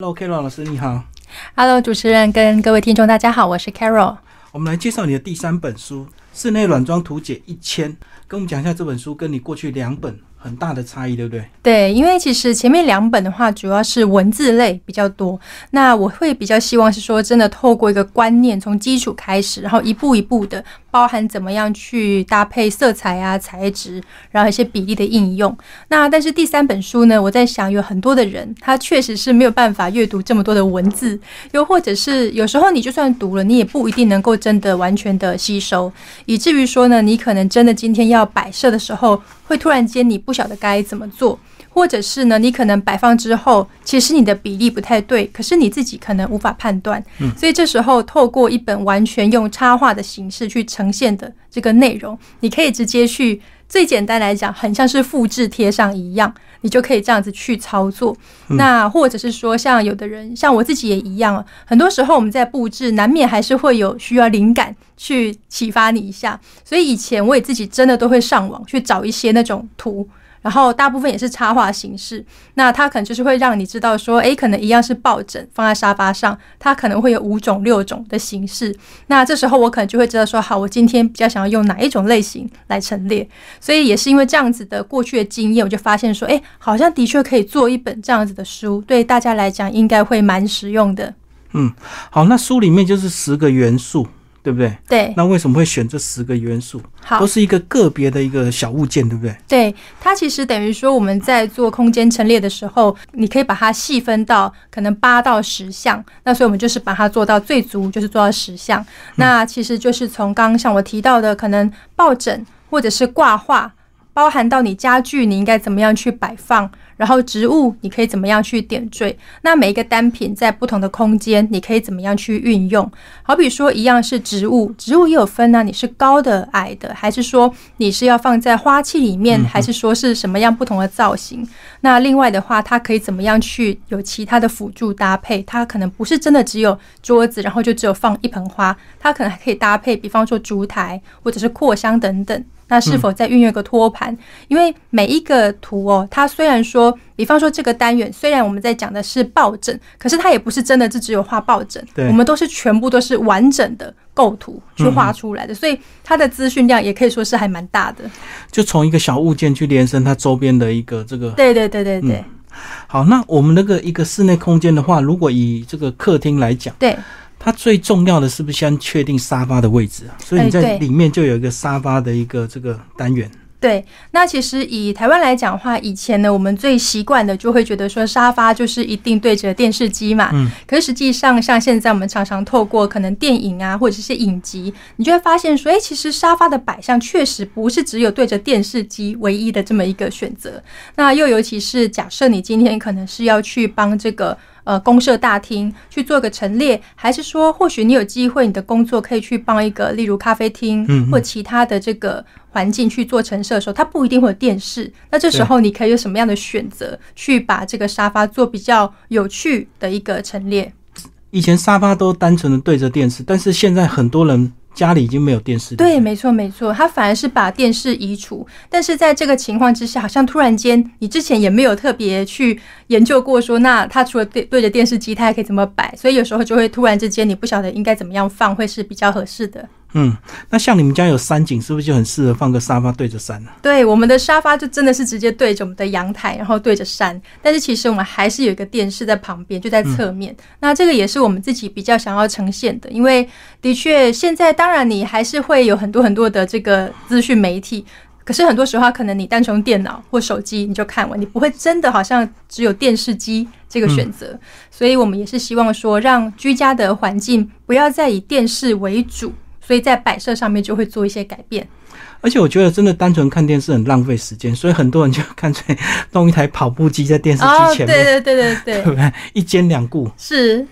Hello，Carol 老师，你好。Hello，主持人跟各位听众，大家好，我是 Carol。我们来介绍你的第三本书《室内软装图解一千》，跟我们讲一下这本书跟你过去两本很大的差异，对不对？对，因为其实前面两本的话，主要是文字类比较多。那我会比较希望是说，真的透过一个观念，从基础开始，然后一步一步的，包含怎么样去搭配色彩啊、材质，然后一些比例的应用。那但是第三本书呢，我在想，有很多的人他确实是没有办法阅读这么多的文字，又或者是有时候你就算读了，你也不一定能够真的完全的吸收，以至于说呢，你可能真的今天要摆设的时候，会突然间你不晓得该怎么做。或者是呢，你可能摆放之后，其实你的比例不太对，可是你自己可能无法判断。嗯，所以这时候透过一本完全用插画的形式去呈现的这个内容，你可以直接去，最简单来讲，很像是复制贴上一样，你就可以这样子去操作。嗯那或者是说，像有的人，像我自己也一样，很多时候我们在布置，难免还是会有需要灵感去启发你一下。所以以前我也自己真的都会上网去找一些那种图。然后大部分也是插画形式，那它可能就是会让你知道说，诶，可能一样是抱枕放在沙发上，它可能会有五种、六种的形式。那这时候我可能就会知道说，好，我今天比较想要用哪一种类型来陈列。所以也是因为这样子的过去的经验，我就发现说，诶，好像的确可以做一本这样子的书，对大家来讲应该会蛮实用的。嗯好，那书里面就是十个元素，对不对？对，那为什么会选这十个元素？好都，是一个个别的一个小物件，对不对？对，它其实等于说我们在做空间陈列的时候，你可以把它细分到可能八到十项。那所以我们就是把它做到最足，就是做到十项。那其实就是从刚刚像我提到的，可能抱枕或者是挂画，包含到你家具你应该怎么样去摆放。然后植物你可以怎么样去点缀？那每一个单品在不同的空间，你可以怎么样去运用？好比说一样是植物，植物也有分呢、你是高的、矮的，还是说你是要放在花器里面，还是说是什么样不同的造型？那另外的话，它可以怎么样去有其他的辅助搭配？它可能不是真的只有桌子，然后就只有放一盆花，它可能还可以搭配，比方说烛台或者是扩香等等。那是否再运用一个托盘？因为每一个图哦，它虽然说，比方说这个单元，虽然我们在讲的是抱枕，可是它也不是真的是只有画抱枕，对我们都是全部都是完整的构图去画出来的，所以它的资讯量也可以说是还蛮大的。就从一个小物件去延伸它周边的一个这个。对对对对对、好，那我们那个一个室内空间的话，如果以这个客厅来讲，对。它最重要的是不是先确定沙发的位置啊？所以你在里面就有一个沙发的一个这个单元。对，那其实以台湾来讲的话，以前呢，我们最习惯的就会觉得说沙发就是一定对着电视机嘛。嗯。可是实际上，像现在我们常常透过可能电影啊，或者是些影集，你就会发现说，哎，其实沙发的摆向确实不是只有对着电视机唯一的这么一个选择。那又尤其是假设你今天可能是要去帮这个。呃，公社大厅去做个陈列，还是说，或许你有机会，你的工作可以去帮一个，例如咖啡厅或其他的这个环境去做陈设的时候，它不一定会有电视。那这时候你可以有什么样的选择，去把这个沙发做比较有趣的一个陈列？以前沙发都单纯的对着电视，但是现在很多人家里已经没有电视。对，没错，没错，他反而是把电视移除。但是在这个情况之下，好像突然间，你之前也没有特别去研究过说，那他除了对对着电视机，他还可以怎么摆？所以有时候就会突然之间，你不晓得应该怎么样放，会是比较合适的。嗯，那像你们家有山景，是不是就很适合放个沙发对着山呢、对，我们的沙发就真的是直接对着我们的阳台，然后对着山。但是其实我们还是有一个电视在旁边，就在侧面。那这个也是我们自己比较想要呈现的，因为的确现在当然你还是会有很多很多的这个资讯媒体。可是很多时候，可能你单从电脑或手机你就看完，你不会真的好像只有电视机这个选择。所以我们也是希望说，让居家的环境不要再以电视为主，所以在摆设上面就会做一些改变。而且我觉得真的单纯看电视很浪费时间，所以很多人就干脆弄一台跑步机在电视哦，机前面，对对对对对，对不对？一兼两顾。是，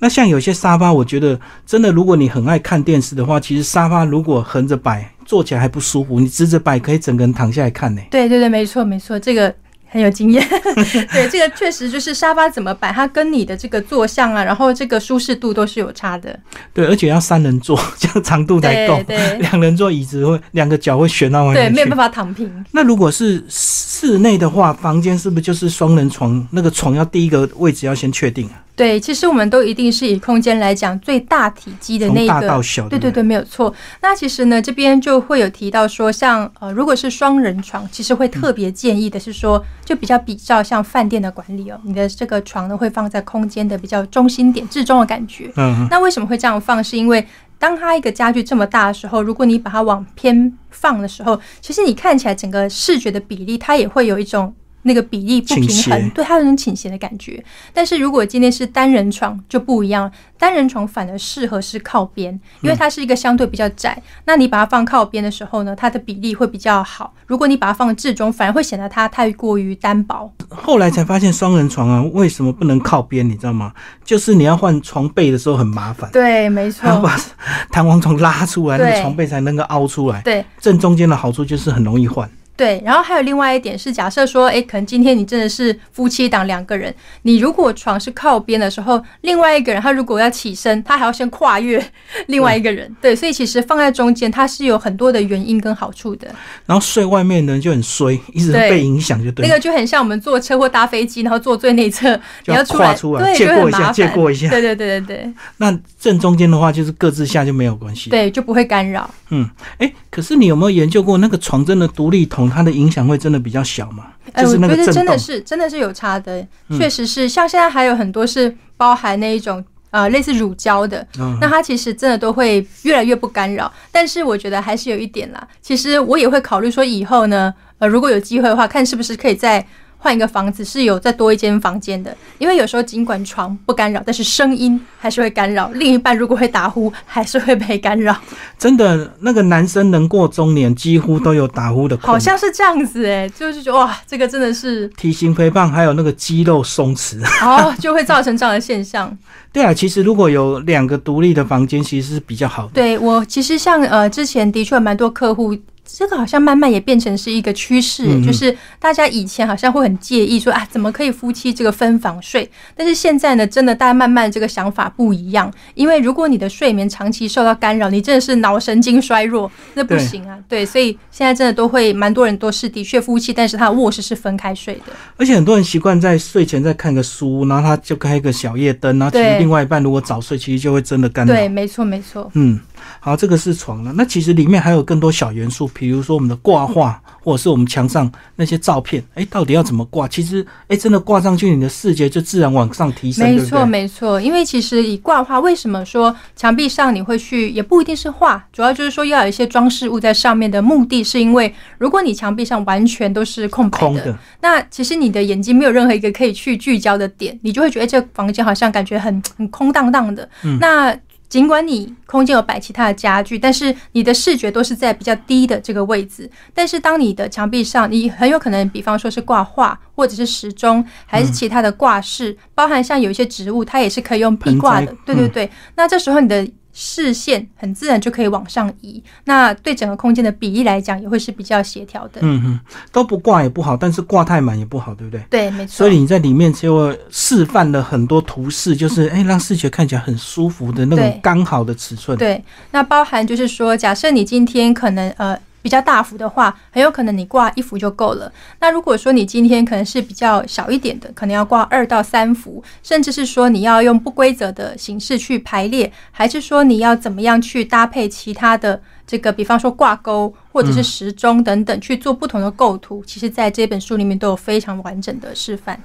那像有些沙发，我觉得真的，如果你很爱看电视的话，其实沙发如果横着摆，坐起来还不舒服。你直着摆，可以整个人躺下来看呢。对对对，没错没错，这个很有经验。对，这个确实就是沙发怎么摆，它跟你的这个坐向啊，然后这个舒适度都是有差的。对，而且要三人坐，这样长度才够。对，两人坐椅子会两个脚会悬到外面对，没有办法躺平。那如果是室内的话，房间是不是就是双人床？那个床要第一个位置要先确定啊？对，其实我们都一定是以空间来讲最大体积的那一个，对对对，没有错。那其实呢，这边就会有提到说，像呃，如果是双人床，其实会特别建议的是说，就比较比较像饭店的管理哦，你的这个床呢会放在空间的比较中心点、至中的感觉。嗯。那为什么会这样放？是因为当它一个家具这么大的时候，如果你把它往偏放的时候，其实你看起来整个视觉的比例，它也会有一种。那个比例不平衡，对它有种倾斜的感觉。但是如果今天是单人床就不一样，单人床反而适合是靠边，因为它是一个相对比较窄。那你把它放靠边的时候呢，它的比例会比较好。如果你把它放至中，反而会显得它太过于单薄。后来才发现双人床啊，为什么不能靠边？你知道吗？就是你要换床被的时候很麻烦。对，没错。要把弹簧床拉出来，那个床被才能够凹出来。对，正中间的好处就是很容易换。对，然后还有另外一点是，假设说，哎，可能今天你真的是夫妻档两个人，你如果床是靠边的时候，另外一个人他如果要起身，他还要先跨越另外一个人。对，所以其实放在中间，它是有很多的原因跟好处的。然后睡外面的人就很衰，一直被影响，就对。那个就很像我们坐车或搭飞机，然后坐最内侧，你要跨出来，借过一下，借过一下。对对对对对。那正中间的话，就是各自下就没有关系。对，就不会干扰。嗯，哎，可是你有没有研究过那个床真的独立筒，它的影响会真的比较小吗？哎，我觉得真的是真的是有差的，确实是。像现在还有很多是包含那一种呃类似乳胶的，那它其实真的都会越来越不干扰。但是我觉得还是有一点啦，其实我也会考虑说以后呢，呃，如果有机会的话，看是不是可以在。换一个房子是有再多一间房间的，因为有时候尽管床不干扰，但是声音还是会干扰。另一半如果会打呼，还是会被干扰。真的，那个男生能过中年，几乎都有打呼的。好像是这样子哎，就是觉得哇，这个真的是体型肥胖，还有那个肌肉松弛，哦，就会造成这样的现象。对啊，其实如果有两个独立的房间，其实是比较好的。对我其实像呃之前的确蛮多客户。这个好像慢慢也变成是一个趋势，就是大家以前好像会很介意说啊，怎么可以夫妻这个分房睡？但是现在呢，真的大家慢慢这个想法不一样，因为如果你的睡眠长期受到干扰，你真的是脑神经衰弱，那不行啊。对，所以现在真的都会蛮多人都是的确夫妻，但是他的卧室是分开睡的。而且很多人习惯在睡前再看个书，然后他就开一个小夜灯，然后其实另外一半如果早睡，其实就会真的干扰。对，没错，没错。嗯。好，这个是床了。那其实里面还有更多小元素，比如说我们的挂画，或者是我们墙上那些照片。哎，到底要怎么挂？其实，哎，真的挂上去，你的视觉就自然往上提升。没错，没错。因为其实以挂画，为什么说墙壁上你会去，也不一定是画，主要就是说要有一些装饰物在上面的目的，是因为如果你墙壁上完全都是空白的，那其实你的眼睛没有任何一个可以去聚焦的点，你就会觉得这个房间好像感觉很很空荡荡的。嗯那尽管你空间有摆其他的家具，但是你的视觉都是在比较低的这个位置。但是当你的墙壁上，你很有可能，比方说是挂画，或者是时钟，还是其他的挂饰，包含像有一些植物，它也是可以用壁挂的。对对对，那这时候你的。视线很自然就可以往上移，那对整个空间的比例来讲也会是比较协调的。嗯哼，都不挂也不好，但是挂太满也不好，对不对？对，没错。所以你在里面就示范了很多图示，就是哎，让视觉看起来很舒服的那种刚好的尺寸。对，那包含就是说，假设你今天可能呃。比较大幅的话，很有可能你挂一幅就够了。那如果说你今天可能是比较小一点的，可能要挂二到三幅，甚至是说你要用不规则的形式去排列，还是说你要怎么样去搭配其他的？这个，比方说挂钩或者是时钟等等，去做不同的构图，其实在这本书里面都有非常完整的示范。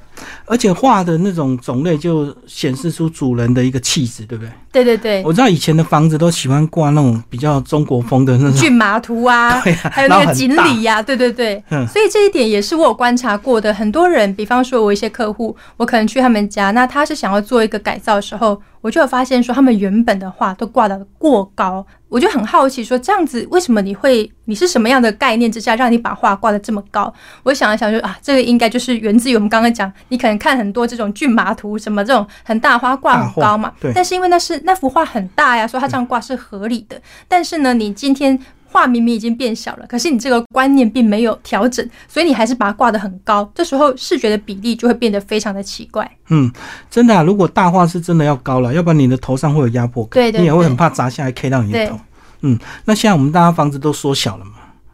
而且画的那种种类，就显示出主人的一个气质，对不对？对对对。我知道以前的房子都喜欢挂那种比较中国风的那种骏马图 啊，还有那个锦鲤呀，对对对。所以这一点也是我有观察过的。很多人，比方说我一些客户，我可能去他们家，那他是想要做一个改造的时候。我就有发现说，他们原本的画都挂的过高，我就很好奇说，这样子为什么你会？你是什么样的概念之下，让你把画挂的这么高？我想了想，就啊，这个应该就是源自于我们刚刚讲，你可能看很多这种骏马图，什么这种很大花挂很高嘛。对。但是因为那是那幅画很大呀，所以它这样挂是合理的。但是呢，你今天。画明明已经变小了，可是你这个观念并没有调整，所以你还是把它挂得很高，这时候视觉的比例就会变得非常的奇怪。嗯，真的啊，如果大画是真的要高了，要不然你的头上会有压迫感，你也会很怕砸下来 K 到你的头。嗯，那现在我们大家房子都缩小了嘛，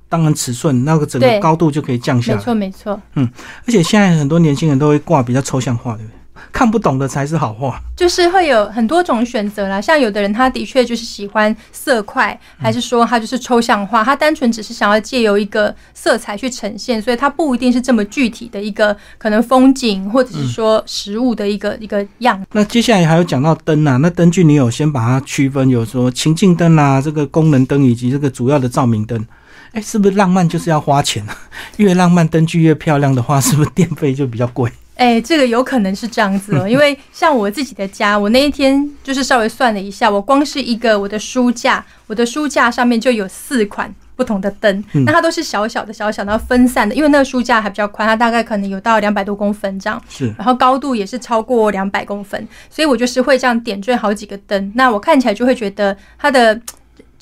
当然尺寸那个整个高度就可以降下来。没错，没错，嗯而且现在很多年轻人都会挂比较抽象画，对不对？看不懂的才是好画。就是会有很多种选择啦。像有的人他的确就是喜欢色块，还是说他就是抽象画，他单纯只是想要借由一个色彩去呈现，所以他不一定是这么具体的一个可能风景或者是说实物的一个、一个样。那接下来还有讲到灯啊，那灯具你有先把它区分，有说情境灯啊，这个功能灯以及这个主要的照明灯。哎，是不是浪漫就是要花钱啊？越浪漫灯具越漂亮的话，是不是电费就比较贵？哎、这个有可能是这样子哦，因为像我自己的家，我那一天就是稍微算了一下，我光是一个我的书架，我的书架上面就有四款不同的灯，嗯那它都是小小的、小小的然后分散的，因为那个书架还比较宽，它大概可能有到两百多公分这样，是然后高度也是超过两百公分，所以我就是会这样点缀好几个灯，那我看起来就会觉得它的。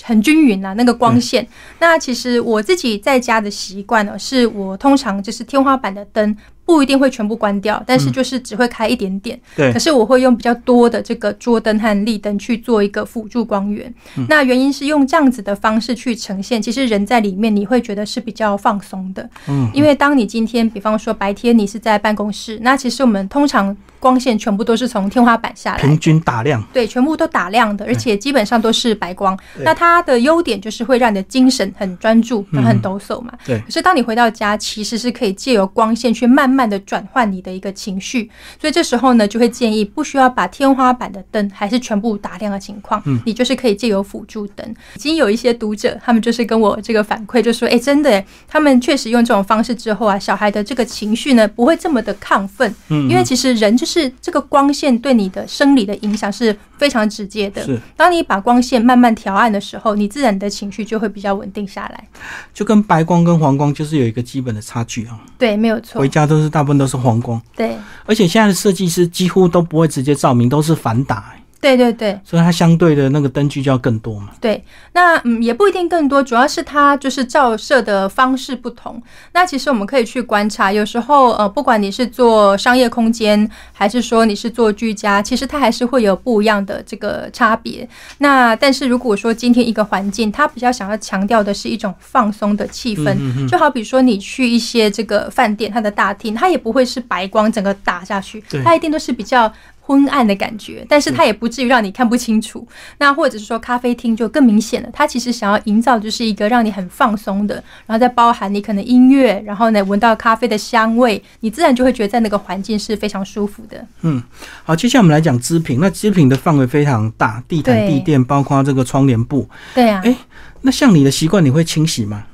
很均匀啊，那个光线。那其实我自己在家的习惯呢，是我通常就是天花板的灯不一定会全部关掉，但是就是只会开一点点。对可是我会用比较多的这个桌灯和立灯去做一个辅助光源。那原因是用这样子的方式去呈现，其实人在里面你会觉得是比较放松的。嗯，因为当你今天，比方说白天你是在办公室，那其实我们通常光线全部都是从天花板下来平均打亮。对，全部都打亮的，而且基本上都是白光。对那它的优点就是会让你的精神很专注，然后很抖擞嘛。对可是当你回到家，其实是可以借由光线去慢慢的转换你的一个情绪。所以这时候呢，就会建议不需要把天花板的灯还是全部打亮的情况，嗯你就是可以借由辅助灯。已经有一些读者，他们就是跟我这个反馈，就说：“哎，真的耶，他们确实用这种方式之后啊，小孩的这个情绪呢不会这么的亢奋，嗯，因为其实人就是这个光线对你的生理的影响是非常直接的。是当你把光线慢慢调暗的时候，你自然的情绪就会比较稳定下来。就跟白光跟黄光就是有一个基本的差距啊。对，没有错回。家都是大部分都是黄光，对，而且现在的设计师几乎都不会直接照明，都是反打、欸对对对所以它相对的那个灯具就要更多嘛。对。那嗯，也不一定更多，主要是它就是照射的方式不同。那其实我们可以去观察，有时候呃，不管你是做商业空间，还是说你是做居家，其实它还是会有不一样的这个差别。那但是如果说今天一个环境，它比较想要强调的是一种放松的气氛，就好比说你去一些这个饭店，它的大厅，它也不会是白光整个打下去对，它一定都是比较。昏暗的感觉，但是它也不至于让你看不清楚。那或者是说咖啡厅就更明显了，它其实想要营造就是一个让你很放松的，然后再包含你可能音乐，然后呢闻到咖啡的香味，你自然就会觉得在那个环境是非常舒服的。嗯好，接下来我们来讲织品。那织品的范围非常大，地毯、地垫，包括这个窗帘布。对啊，哎那像你的习惯，你会清洗吗？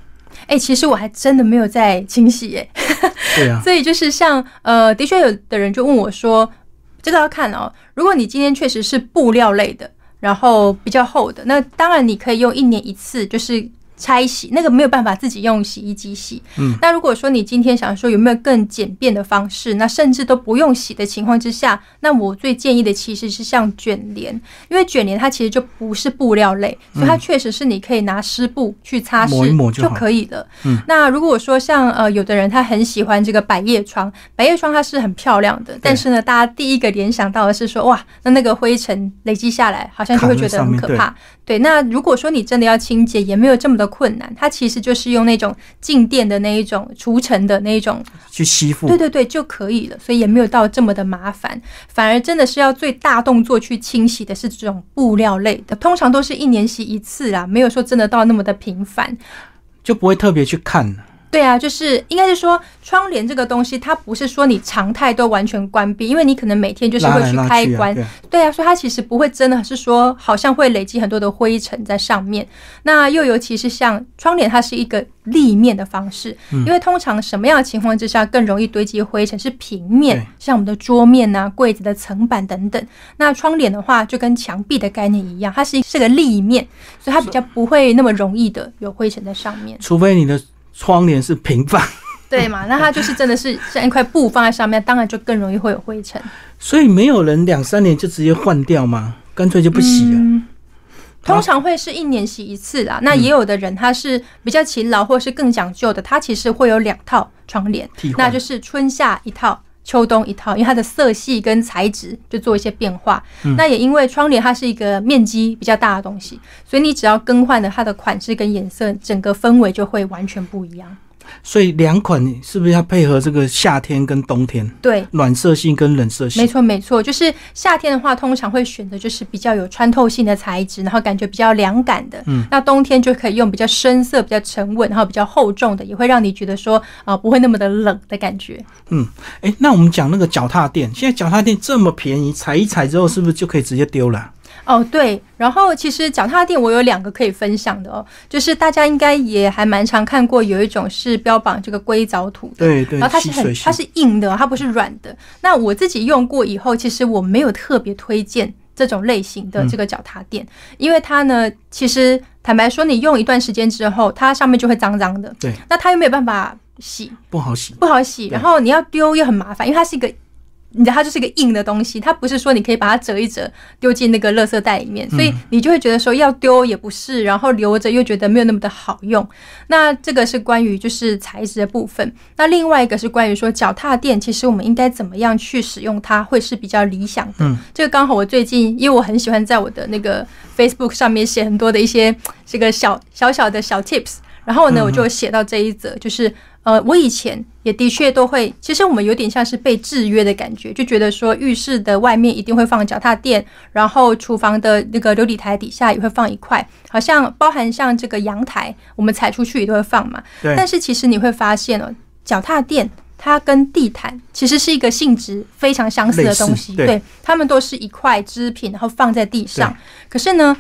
哎、其实我还真的没有在清洗耶，对啊，所以就是像呃，的确有的人就问我说，这个要看哦，如果你今天确实是布料类的，然后比较厚的，那当然你可以用一年一次，就是。拆洗那个没有办法自己用洗衣机洗，嗯，那如果说你今天想说有没有更简便的方式，那甚至都不用洗的情况之下，那我最建议的其实是像卷帘，因为卷帘它其实就不是布料类，所以它确实是你可以拿湿布去擦抹一抹拭就可以了。嗯，那如果说像呃有的人他很喜欢这个百叶窗，百叶窗它是很漂亮的，但是呢，大家第一个联想到的是说哇，那那个灰尘累积下来，好像就会觉得很可怕。对，那如果说你真的要清洁，也没有这么的困难，它其实就是用那种静电的那一种除尘的那一种，去吸附。对对对就可以了，所以也没有到这么的麻烦。反而真的是要最大动作去清洗的是这种布料类的，通常都是一年洗一次啦，没有说真的到那么的频繁。就不会特别去看。对啊，就是应该是说窗帘这个东西，它不是说你常态都完全关闭，因为你可能每天就是会去开关，对啊对啊，所以它其实不会真的是说好像会累积很多的灰尘在上面。那又尤其是像窗帘，它是一个立面的方式，嗯因为通常什么样的情况之下更容易堆积灰尘是平面，像我们的桌面呐、柜子的层板等等。那窗帘的话，就跟墙壁的概念一样，它是是个立面，所以它比较不会那么容易的有灰尘在上面。除非你的窗帘是平放，对嘛？那它就是真的是 像一块布放在上面，当然就更容易会有灰尘。所以没有人两三年就直接换掉吗？干脆就不洗了。嗯通常会是一年洗一次啦。那也有的人他是比较勤劳或是更讲究的，他其实会有两套窗帘那就是春夏一套。秋冬一套，因为它的色系跟材质就做一些变化。那也因为窗帘它是一个面积比较大的东西，所以你只要更换了它的款式跟颜色，整个氛围就会完全不一样。所以两款是不是要配合这个夏天跟冬天？对，暖色系跟冷色系。没错，没错，就是夏天的话，通常会选择就是比较有穿透性的材质，然后感觉比较凉感的。嗯，那冬天就可以用比较深色、比较沉稳，然后比较厚重的，也会让你觉得说啊、不会那么的冷的感觉。嗯，哎，那我们讲那个脚踏垫，现在脚踏垫这么便宜，踩一踩之后是不是就可以直接丢了？哦，对，然后其实脚踏垫我有两个可以分享的哦，就是大家应该也还蛮常看过，有一种是标榜这个硅藻土的，对对，然后它是很它是硬的，它不是软的。那我自己用过以后，其实我没有特别推荐这种类型的这个脚踏垫，因为它呢，其实坦白说，你用一段时间之后，它上面就会脏脏的，对，那它又没有办法洗，不好洗。不好洗，然后你要丢又很麻烦，因为它是一个。你知道它就是一个硬的东西，它不是说你可以把它折一折丢进那个垃圾袋里面，所以你就会觉得说要丢也不是，然后留着又觉得没有那么的好用。那这个是关于就是材质的部分。那另外一个是关于说脚踏垫，其实我们应该怎么样去使用它会是比较理想的。嗯，这个刚好我最近因为我很喜欢在我的那个 Facebook 上面写很多的一些这个小小小的小 tips，然后呢我就写到这一则，就是呃我以前也的确都会，其实我们有点像是被制约的感觉，就觉得说浴室的外面一定会放脚踏垫，然后厨房的那个琉璃台底下也会放一块，好像包含像这个阳台，我们踩出去也都会放嘛。对，但是其实你会发现哦，脚踏垫它跟地毯其实是一个性质非常相似的东西，对它们都是一块织品，然后放在地上。可是呢，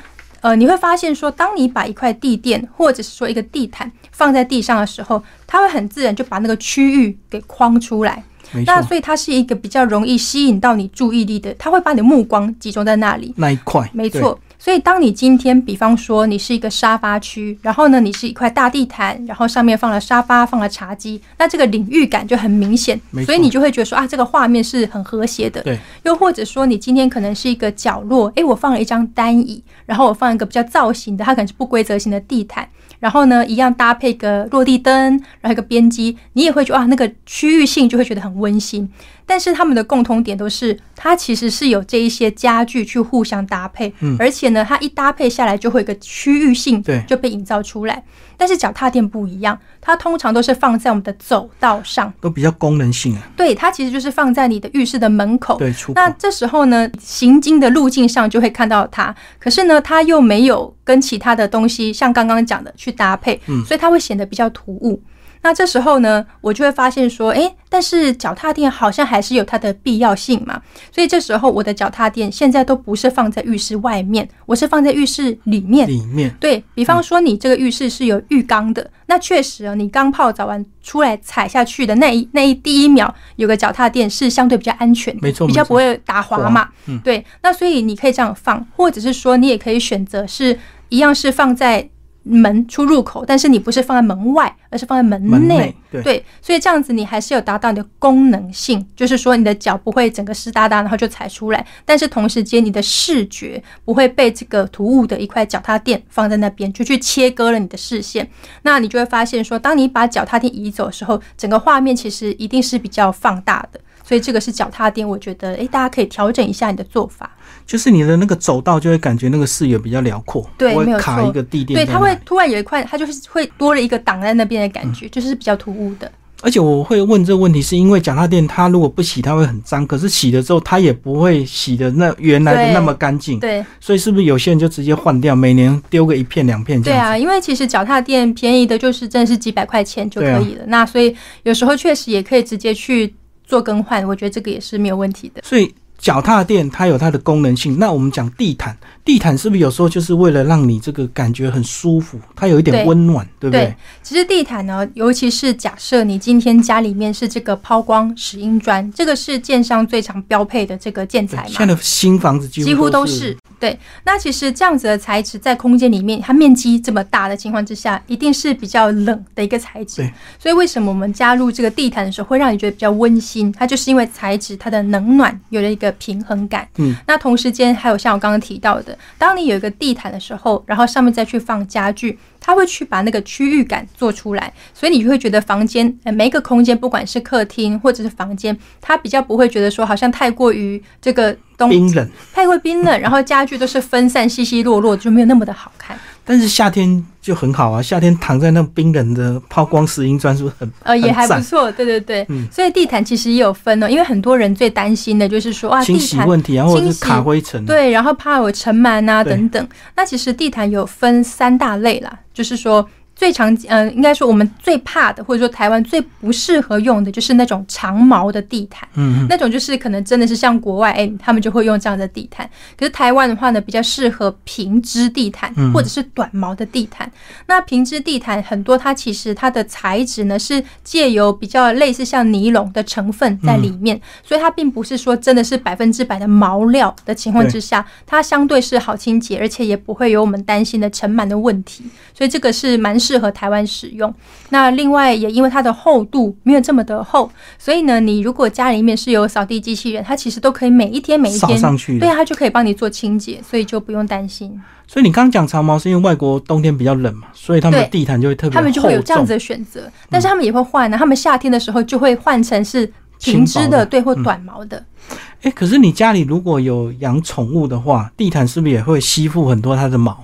呃，你会发现说，当你把一块地垫或者是说一个地毯放在地上的时候，它会很自然就把那个区域给框出来。没错，那所以它是一个比较容易吸引到你注意力的，它会把你的目光集中在那里。那一块没错，所以当你今天，比方说你是一个沙发区，然后呢，你是一块大地毯，然后上面放了沙发，放了茶几，那这个领域感就很明显所以你就会觉得说啊，这个画面是很和谐的。对，又或者说你今天可能是一个角落，诶，我放了一张单椅，然后我放一个比较造型的，它可能是不规则型的地毯。然后呢，一样搭配个落地灯，然后一个边机，你也会觉得啊，那个区域性就会觉得很温馨。但是他们的共同点都是，它其实是有这一些家具去互相搭配，嗯而且呢，它一搭配下来就会有个区域性对就被营造出来。但是脚踏垫不一样，它通常都是放在我们的走道上，都比较功能性啊。对，它其实就是放在你的浴室的门口。对，出那这时候呢，行经的路径上就会看到它，可是呢，它又没有跟其他的东西像刚刚讲的去搭配，嗯所以它会显得比较突兀。那这时候呢，我就会发现说，诶，但是脚踏垫好像还是有它的必要性嘛。所以这时候我的脚踏垫现在都不是放在浴室外面，我是放在浴室里面。里面对比方说，你这个浴室是有浴缸的，那确实啊，你刚泡澡完出来踩下去的那一那一第一秒，有个脚踏垫是相对比较安全的，没错没错比较不会打滑嘛。嗯对，那所以你可以这样放，或者是说你也可以选择是一样是放在门出入口，但是你不是放在门外，而是放在门内。对，所以这样子你还是有达到你的功能性，就是说你的脚不会整个湿哒哒，然后就踩出来，但是同时间你的视觉不会被这个突兀的一块脚踏垫放在那边，就去切割了你的视线。那你就会发现说，当你把脚踏垫移走的时候，整个画面其实一定是比较放大的。所以这个是脚踏垫，我觉得诶，大家可以调整一下你的做法。就是你的那个走道就会感觉那个视野比较辽阔，对没有错卡一个地垫对。它会突然有一块，它就是会多了一个挡在那边的感觉，就是比较突兀的。而且我会问这个问题，是因为脚踏垫它如果不洗，它会很脏，可是洗了之后它也不会洗的那原来的那么干净，对，所以是不是有些人就直接换掉，每年丢个一片两片这样子？对啊，因为其实脚踏垫便宜的就是真的是几百块钱就可以了。那所以有时候确实也可以直接去做更换，我觉得这个也是没有问题的。所以脚踏垫它有它的功能性。那我们讲地毯，地毯是不是有时候就是为了让你这个感觉很舒服，它有一点温暖，对不对？对，其实地毯呢，尤其是假设你今天家里面是这个抛光石英砖，这个是建商最常标配的这个建材嘛现在，的新房子几乎几乎都是是。对，那其实这样子的材质在空间里面，它面积这么大的情况之下，一定是比较冷的一个材质对。所以为什么我们加入这个地毯的时候，会让你觉得比较温馨？它就是因为材质它的冷暖有了一个平衡感。嗯，那同时间还有像我刚刚提到的，当你有一个地毯的时候，然后上面再去放家具。它会去把那个区域感做出来，所以你就会觉得房间，呃，每一个空间，不管是客厅或者是房间，它比较不会觉得说好像太过于这个冬冰冷，太过冰冷，然后家具都是分散、稀稀落落，就没有那么的好看。但是夏天就很好啊，夏天躺在那冰冷的抛光石英砖，是不是很呃也还不错？对对对，嗯所以地毯其实也有分哦，因为很多人最担心的就是说啊，清洗问题啊，或者是卡灰尘啊，对，然后怕有尘螨啊等等。那其实地毯有分三大类啦，就是说最常呃，应该说我们最怕的，或者说台湾最不适合用的，就是那种长毛的地毯。嗯嗯，那种就是可能真的是像国外，哎、他们就会用这样的地毯。可是台湾的话呢，比较适合平织地毯嗯或者是短毛的地毯。那平织地毯很多，它其实它的材质呢是借由比较类似像尼龙的成分在里面，所以它并不是说真的是百分之百的毛料的情况之下，它相对是好清洁，而且也不会有我们担心的尘螨的问题。所以这个是蛮适合台湾使用。那另外也因为它的厚度没有这么的厚，所以呢，你如果家里面是有扫地机器人，它其实都可以每一天每一扫天，上去的对，它就可以帮你做清洁，所以就不用担心。所以你刚刚讲长毛是因为外国冬天比较冷嘛，所以他们的地毯就会特别他们就会有这样子的选择，但是他们也会换呢、他们夏天的时候就会换成是平织的，对，或嗯短毛的。哎、可是你家里如果有养宠物的话，地毯是不是也会吸附很多它的毛？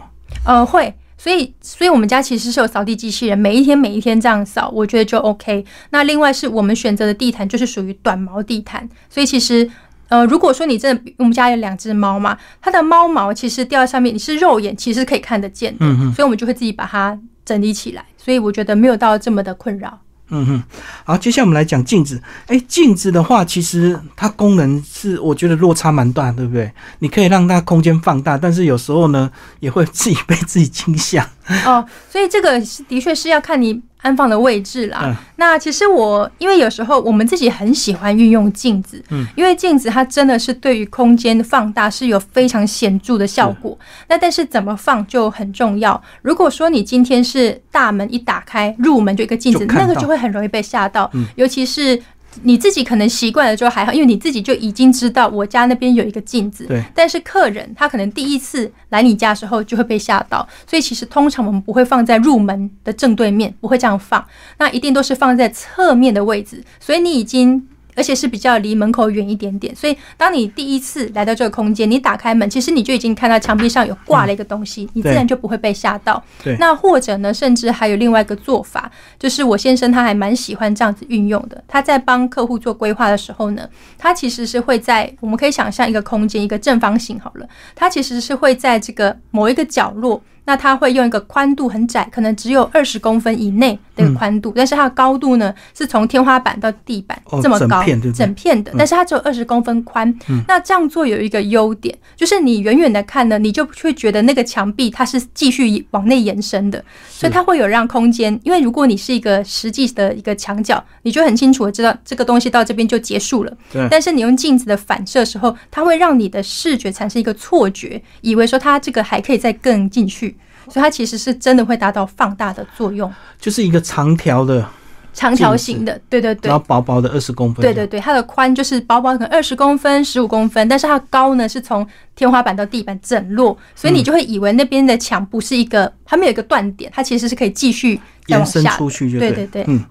呃，会。所以，所以我们家其实是有扫地机器人，每一天每一天这样扫，我觉得就 OK。那另外是我们选择的地毯就是属于短毛地毯，所以其实。呃，如果说你真的，我们家有两只猫嘛，它的猫毛其实掉在上面，你是肉眼其实可以看得见的，嗯哼所以我们就会自己把它整理起来，所以我觉得没有到这么的困扰。嗯哼，好，接下来我们来讲镜子。哎、镜子的话，其实它功能是我觉得落差蛮大，对不对？你可以让它空间放大，但是有时候呢，也会自己被自己惊吓。哦，所以这个的确是要看你安放的位置啦。嗯那其实我因为有时候我们自己很喜欢运用镜子，嗯，因为镜子它真的是对于空间的放大是有非常显著的效果。那但是怎么放就很重要。如果说你今天是大门一打开，入门就一个镜子，那个就会很容易被吓到，嗯尤其是。你自己可能习惯了之后还好，因为你自己就已经知道我家那边有一个镜子。对，但是客人他可能第一次来你家的时候就会被吓到，所以其实通常我们不会放在入门的正对面，不会这样放，那一定都是放在侧面的位置。所以你已经。而且是比较离门口远一点点，所以当你第一次来到这个空间，你打开门，其实你就已经看到墙壁上有挂了一个东西，你自然就不会被吓到。对那或者呢，甚至还有另外一个做法，就是我先生他还蛮喜欢这样子运用的。他在帮客户做规划的时候呢，他其实是会在我们可以想象一个空间，一个正方形好了，他其实是会在这个某一个角落。那它会用一个宽度很窄，可能只有二十公分以内的宽度，但是它的高度呢是从天花板到地板哦这么高，整片对对整片的，但是它只有二十公分宽。那这样做有一个优点，就是你远远的看呢，你就会觉得那个墙壁它是继续往内延伸的，所以它会有让空间。因为如果你是一个实际的一个墙角，你就很清楚的知道这个东西到这边就结束了。对但是你用镜子的反射的时候，它会让你的视觉产生一个错觉，以为说它这个还可以再更进去，所以它其实是真的会达到放大的作用，就是一个长条的，长条形的，对对对然后。薄薄的二十公分。对对对，它的宽就是薄薄可能二十公分、十五公分，但是它高呢是从天花板到地板整落，所以你就会以为那边的墙不是一个，它没有一个断点，它其实是可以继续延伸。出去就对对对嗯，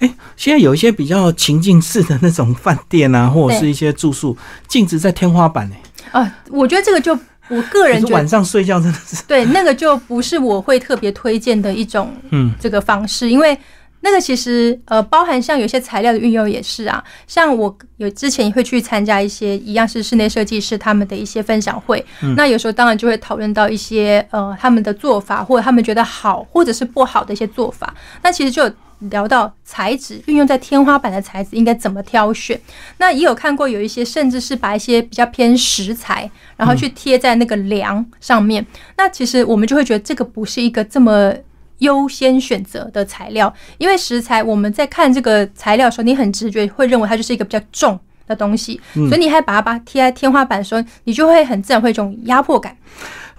哎、现在有一些比较情境式的那种饭店啊，或者是一些住宿，镜子在天花板呢、啊，我觉得这个就我个人觉得，晚上睡觉真的是，对那个就不是我会特别推荐的一种 嗯，这个方式，因为那个其实呃包含像有些材料的运用也是啊，像我有之前也会去参加一些一样是室内设计师他们的一些分享会，那有时候当然就会讨论到一些呃他们的做法或者他们觉得好或者是不好的一些做法，那其实就有。聊到材质运用在天花板的材质应该怎么挑选，那也有看过有一些甚至是把一些比较偏石材，然后去贴在那个梁上面。那其实我们就会觉得这个不是一个这么优先选择的材料，因为石材我们在看这个材料的时候，你很直觉会认为它就是一个比较重。的东西，所以你还把它把它贴在天花板的时候，你就会很自然会有一种压迫感。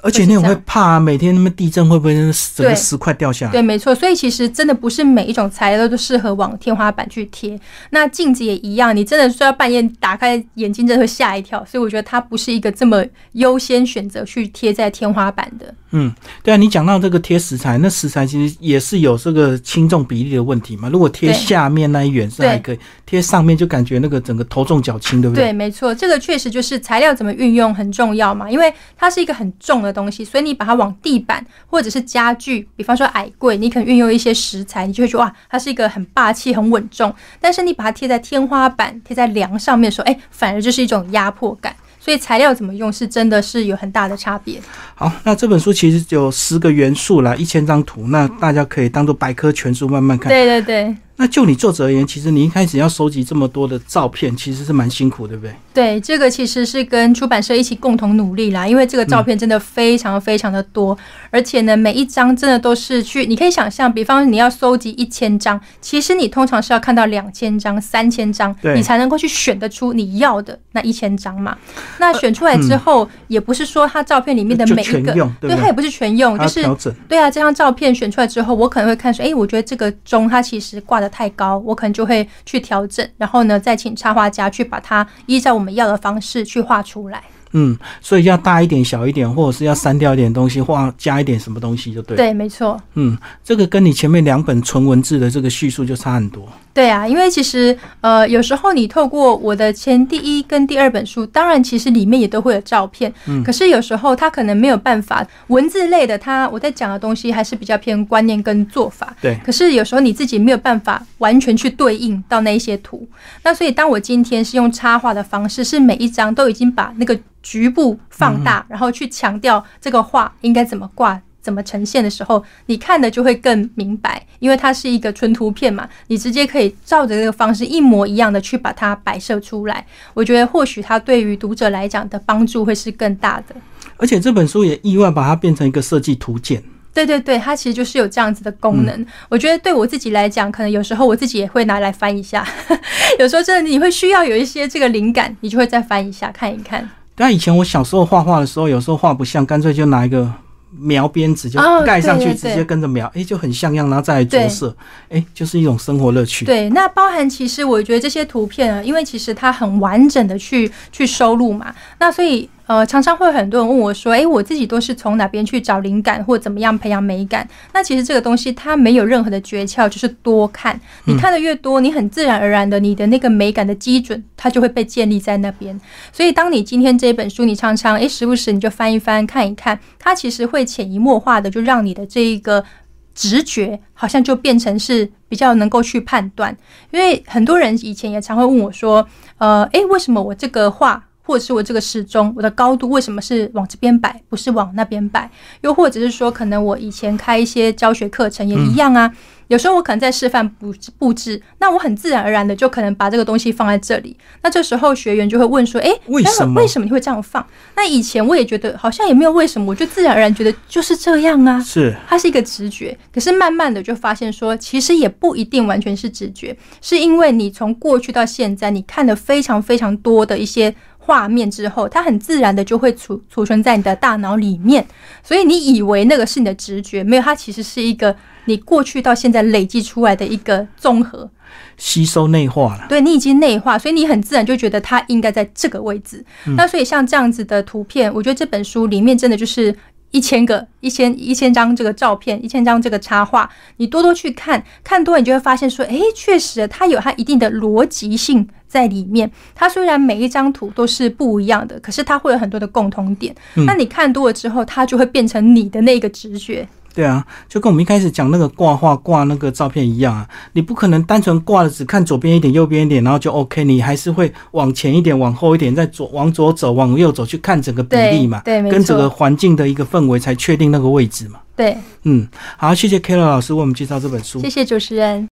而且你也会怕、啊、每天那么地震会不会整个石块掉下来？对，没错。所以其实真的不是每一种材料都适合往天花板去贴。那镜子也一样，你真的睡到半夜打开眼睛，真的会吓一跳。所以我觉得它不是一个这么优先选择去贴在天花板的。嗯，对啊，你讲到这个贴石材，那石材其实也是有这个轻重比例的问题嘛。如果贴下面那一远是还可以，贴上面就感觉那个整个头重脚轻，对不对，对没错，这个确实就是材料怎么运用很重要嘛，因为它是一个很重的东西，所以你把它往地板或者是家具，比方说矮柜，你可能运用一些石材，你就会觉得哇，它是一个很霸气、很稳重。但是你把它贴在天花板、贴在梁上面的时候，哎，反而就是一种压迫感。所以材料怎么用是真的是有很大的差别。好，那这本书其实有十个元素啦，一千张图，那大家可以当做百科全书慢慢看。对对对。那就你作者而言，其实你一开始要收集这么多的照片，其实是蛮辛苦，对不对？对，这个其实是跟出版社一起共同努力啦，因为这个照片真的非常非常的多，而且呢，每一张真的都是去，你可以想象，比方你要收集一千张，其实你通常是要看到两千张、三千张，对你才能够去选得出你要的那一千张嘛。那选出来之后，也不是说它照片里面的每一个，用，对它也不是全用，就是。对啊，这张照片选出来之后，我可能会看说，哎，我觉得这个钟它其实挂得太高，我可能就会去调整，然后呢，再请插画家去把它依照我们要的方式去画出来。嗯，所以要大一点、小一点，或者是要删掉一点东西，或加一点什么东西就对。，对，没错。嗯，这个跟你前面两本纯文字的这个叙述就差很多。对啊，因为其实呃，有时候你透过我的前第一跟第二本书，当然其实里面也都会有照片，嗯可是有时候它可能没有办法文字类的，它我在讲的东西还是比较偏观念跟做法。对，可是有时候你自己没有办法完全去对应到那一些图，那所以当我今天是用插画的方式，是每一张都已经把那个局部放大，然后去强调这个画应该怎么挂。怎么呈现的时候，你看的就会更明白，因为它是一个纯图片嘛，你直接可以照着这个方式一模一样的去把它摆设出来。我觉得或许它对于读者来讲的帮助会是更大的。而且这本书也意外把它变成一个设计图鉴。对对对，它其实就是有这样子的功能。我觉得对我自己来讲，可能有时候我自己也会拿来翻一下。有时候真的你会需要有一些这个灵感，你就会再翻一下看一看。但以前我小时候画画的时候，有时候画不像，干脆就拿一个描边纸就哦盖上去，直接跟着描，哎、就很像样，然后再来着色，哎、就是一种生活乐趣。对，那包含其实我觉得这些图片啊，因为其实它很完整的去去收录嘛，那所以呃，常常会有很多人问我说，诶，我自己都是从哪边去找灵感，或怎么样培养美感？那其实这个东西它没有任何的诀窍，就是多看，你看的越多，你很自然而然的，你的那个美感的基准，它就会被建立在那边。所以当你今天这本书，你常常诶，时不时你就翻一翻看一看，它其实会潜移默化的就让你的这一个。直觉好像就变成是比较能够去判断，因为很多人以前也常会问我说，呃，诶，为什么我这个画或者是我这个时钟，我的高度为什么是往这边摆，不是往那边摆？又或者是说，可能我以前开一些教学课程也一样啊。有时候我可能在示范布布置，那我很自然而然的就可能把这个东西放在这里。那这时候学员就会问说：“诶，为什么为什么你会这样放？”那以前我也觉得好像也没有为什么，我就自然而然觉得就是这样啊。是它是一个直觉，可是慢慢的就发现说，其实也不一定完全是直觉，是因为你从过去到现在，你看了非常非常多的一些画面之后，它很自然的就会储储存在你的大脑里面，所以你以为那个是你的直觉，没有，它其实是一个你过去到现在累积出来的一个综合，吸收内化了。对你已经内化，所以你很自然就觉得它应该在这个位置。那所以像这样子的图片，我觉得这本书里面真的就是一千个、一千一千张这个照片，一千张这个插画，你多多去看，看多你就会发现说，诶，确实它有它一定的逻辑性在里面。它虽然每一张图都是不一样的，可是它会有很多的共同点。那你看多了之后，它就会变成你的那个直觉。对啊，就跟我们一开始讲那个挂画挂那个照片一样啊，你不可能单纯挂了只看左边一点、右边一点，然后就 OK，你还是会往前一点、往后一点，再左往左走、往右走，去看整个比例嘛，对对跟整个环境的一个氛围才确定那个位置嘛。对，嗯，好，谢谢 Kara 老师为我们介绍这本书谢。谢主持人。